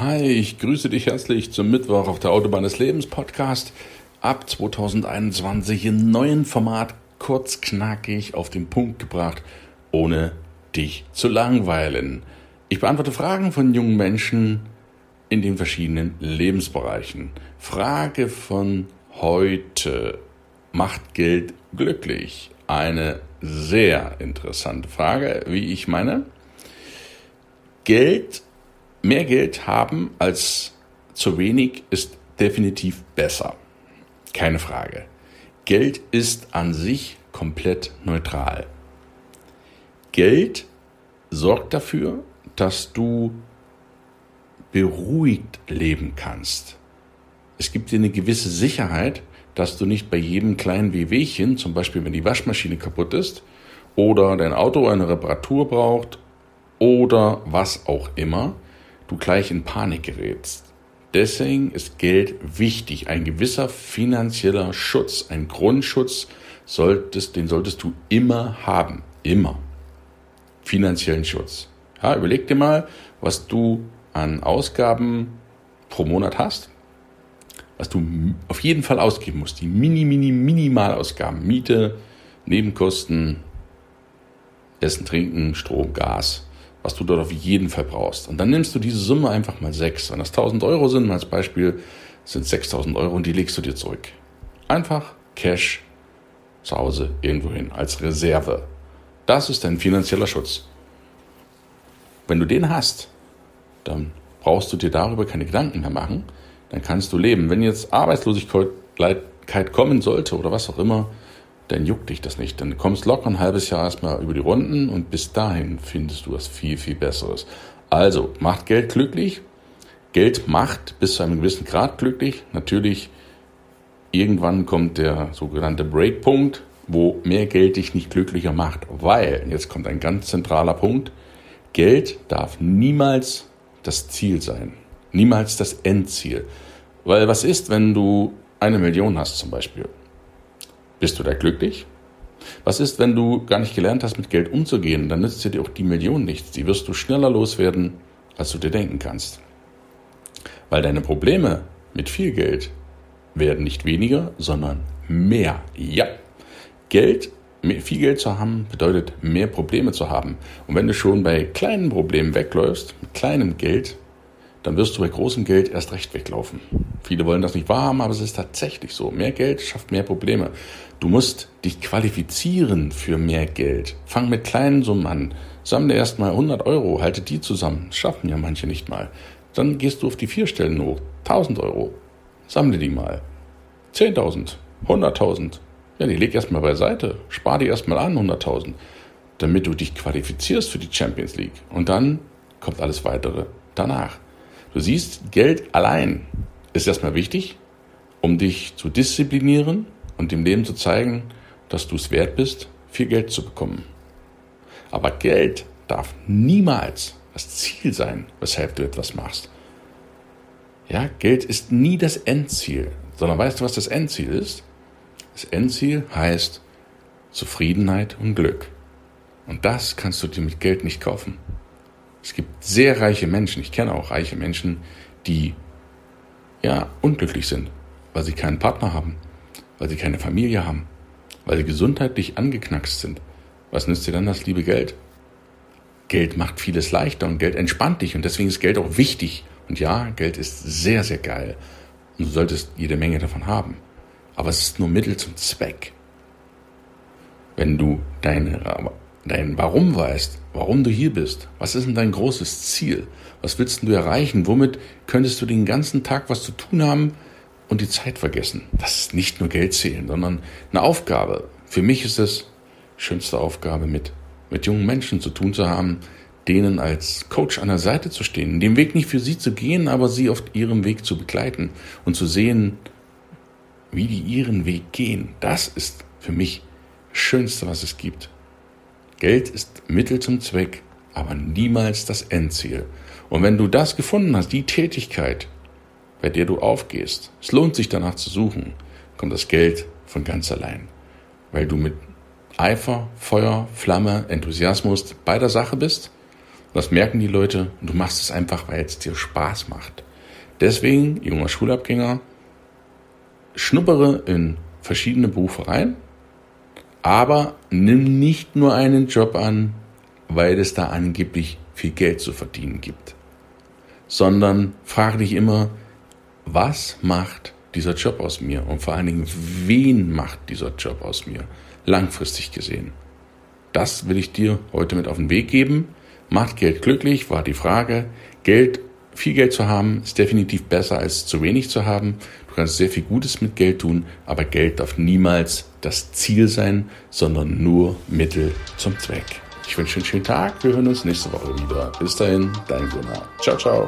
Hi, ich grüße dich herzlich zum Mittwoch auf der Autobahn des Lebens Podcast. Ab 2021 im neuen Format, kurz knackig auf den Punkt gebracht, ohne dich zu langweilen. Ich beantworte Fragen von jungen Menschen in den verschiedenen Lebensbereichen. Frage von heute. Macht Geld glücklich? Eine sehr interessante Frage, wie ich meine. Geld Mehr Geld haben als zu wenig ist definitiv besser. Keine Frage. Geld ist an sich komplett neutral. Geld sorgt dafür, dass du beruhigt leben kannst. Es gibt dir eine gewisse Sicherheit, dass du nicht bei jedem kleinen Wehwehchen, zum Beispiel wenn die Waschmaschine kaputt ist oder dein Auto eine Reparatur braucht oder was auch immer, du gleich in Panik gerätst. Deswegen ist Geld wichtig. Ein gewisser finanzieller Schutz, ein Grundschutz, solltest, den solltest du immer haben. Immer. Finanziellen Schutz. Ja, überleg dir mal, was du an Ausgaben pro Monat hast, was du auf jeden Fall ausgeben musst. Die mini, mini, Minimalausgaben. Miete, Nebenkosten, Essen, Trinken, Strom, Gas was du dort auf jeden Fall brauchst. Und dann nimmst du diese Summe einfach mal sechs. Wenn das 1000 Euro sind, als Beispiel, sind 6000 Euro und die legst du dir zurück. Einfach Cash zu Hause irgendwo hin als Reserve. Das ist dein finanzieller Schutz. Wenn du den hast, dann brauchst du dir darüber keine Gedanken mehr machen. Dann kannst du leben. Wenn jetzt Arbeitslosigkeit kommen sollte oder was auch immer, dann juckt dich das nicht. Dann kommst locker ein halbes Jahr erstmal über die Runden und bis dahin findest du was viel, viel Besseres. Also, macht Geld glücklich. Geld macht bis zu einem gewissen Grad glücklich. Natürlich, irgendwann kommt der sogenannte Breakpunkt, wo mehr Geld dich nicht glücklicher macht. Weil, jetzt kommt ein ganz zentraler Punkt, Geld darf niemals das Ziel sein. Niemals das Endziel. Weil was ist, wenn du eine Million hast zum Beispiel? Bist du da glücklich? Was ist, wenn du gar nicht gelernt hast, mit Geld umzugehen? Dann nützt dir auch die Million nichts. Die wirst du schneller loswerden, als du dir denken kannst. Weil deine Probleme mit viel Geld werden nicht weniger, sondern mehr. Ja, Geld, viel Geld zu haben, bedeutet mehr Probleme zu haben. Und wenn du schon bei kleinen Problemen wegläufst, mit kleinem Geld, dann wirst du bei großem Geld erst recht weglaufen. Viele wollen das nicht wahrhaben, aber es ist tatsächlich so. Mehr Geld schafft mehr Probleme. Du musst dich qualifizieren für mehr Geld. Fang mit kleinen Summen an. Sammle erst mal 100 Euro, halte die zusammen. Schaffen ja manche nicht mal. Dann gehst du auf die vier Stellen hoch. 1000 Euro. Sammle die mal. 10.000, 100.000. Ja, die leg erst mal beiseite. Spar die erst mal an, 100.000. Damit du dich qualifizierst für die Champions League. Und dann kommt alles weitere danach. Du siehst, Geld allein ist erstmal wichtig, um dich zu disziplinieren und dem Leben zu zeigen, dass du es wert bist, viel Geld zu bekommen. Aber Geld darf niemals das Ziel sein, weshalb du etwas machst. Ja, Geld ist nie das Endziel, sondern weißt du, was das Endziel ist? Das Endziel heißt Zufriedenheit und Glück. Und das kannst du dir mit Geld nicht kaufen. Es gibt sehr reiche Menschen, ich kenne auch reiche Menschen, die ja unglücklich sind, weil sie keinen Partner haben, weil sie keine Familie haben, weil sie gesundheitlich angeknackst sind. Was nützt dir dann das liebe Geld? Geld macht vieles leichter und Geld entspannt dich und deswegen ist Geld auch wichtig. Und ja, Geld ist sehr, sehr geil und du solltest jede Menge davon haben. Aber es ist nur Mittel zum Zweck. Wenn du deine dein Warum weißt, warum du hier bist, was ist denn dein großes Ziel, was willst du erreichen, womit könntest du den ganzen Tag was zu tun haben und die Zeit vergessen. Das ist nicht nur Geld zählen, sondern eine Aufgabe. Für mich ist es schönste Aufgabe, mit, mit jungen Menschen zu tun zu haben, denen als Coach an der Seite zu stehen, den Weg nicht für sie zu gehen, aber sie auf ihrem Weg zu begleiten und zu sehen, wie die ihren Weg gehen. Das ist für mich das Schönste, was es gibt. Geld ist Mittel zum Zweck, aber niemals das Endziel. Und wenn du das gefunden hast, die Tätigkeit, bei der du aufgehst, es lohnt sich danach zu suchen, kommt das Geld von ganz allein. Weil du mit Eifer, Feuer, Flamme, Enthusiasmus bei der Sache bist. Was merken die Leute? Du machst es einfach, weil es dir Spaß macht. Deswegen, junger Schulabgänger, schnuppere in verschiedene Berufe rein, aber nimm nicht nur einen Job an, weil es da angeblich viel Geld zu verdienen gibt, sondern frage dich immer, was macht dieser Job aus mir und vor allen Dingen, wen macht dieser Job aus mir, langfristig gesehen. Das will ich dir heute mit auf den Weg geben. Macht Geld glücklich, war die Frage. Geld, viel Geld zu haben, ist definitiv besser als zu wenig zu haben. Du kannst sehr viel Gutes mit Geld tun, aber Geld darf niemals das Ziel sein, sondern nur Mittel zum Zweck. Ich wünsche einen schönen Tag. Wir hören uns nächste Woche wieder. Bis dahin, dein Gunnar. Ciao, ciao.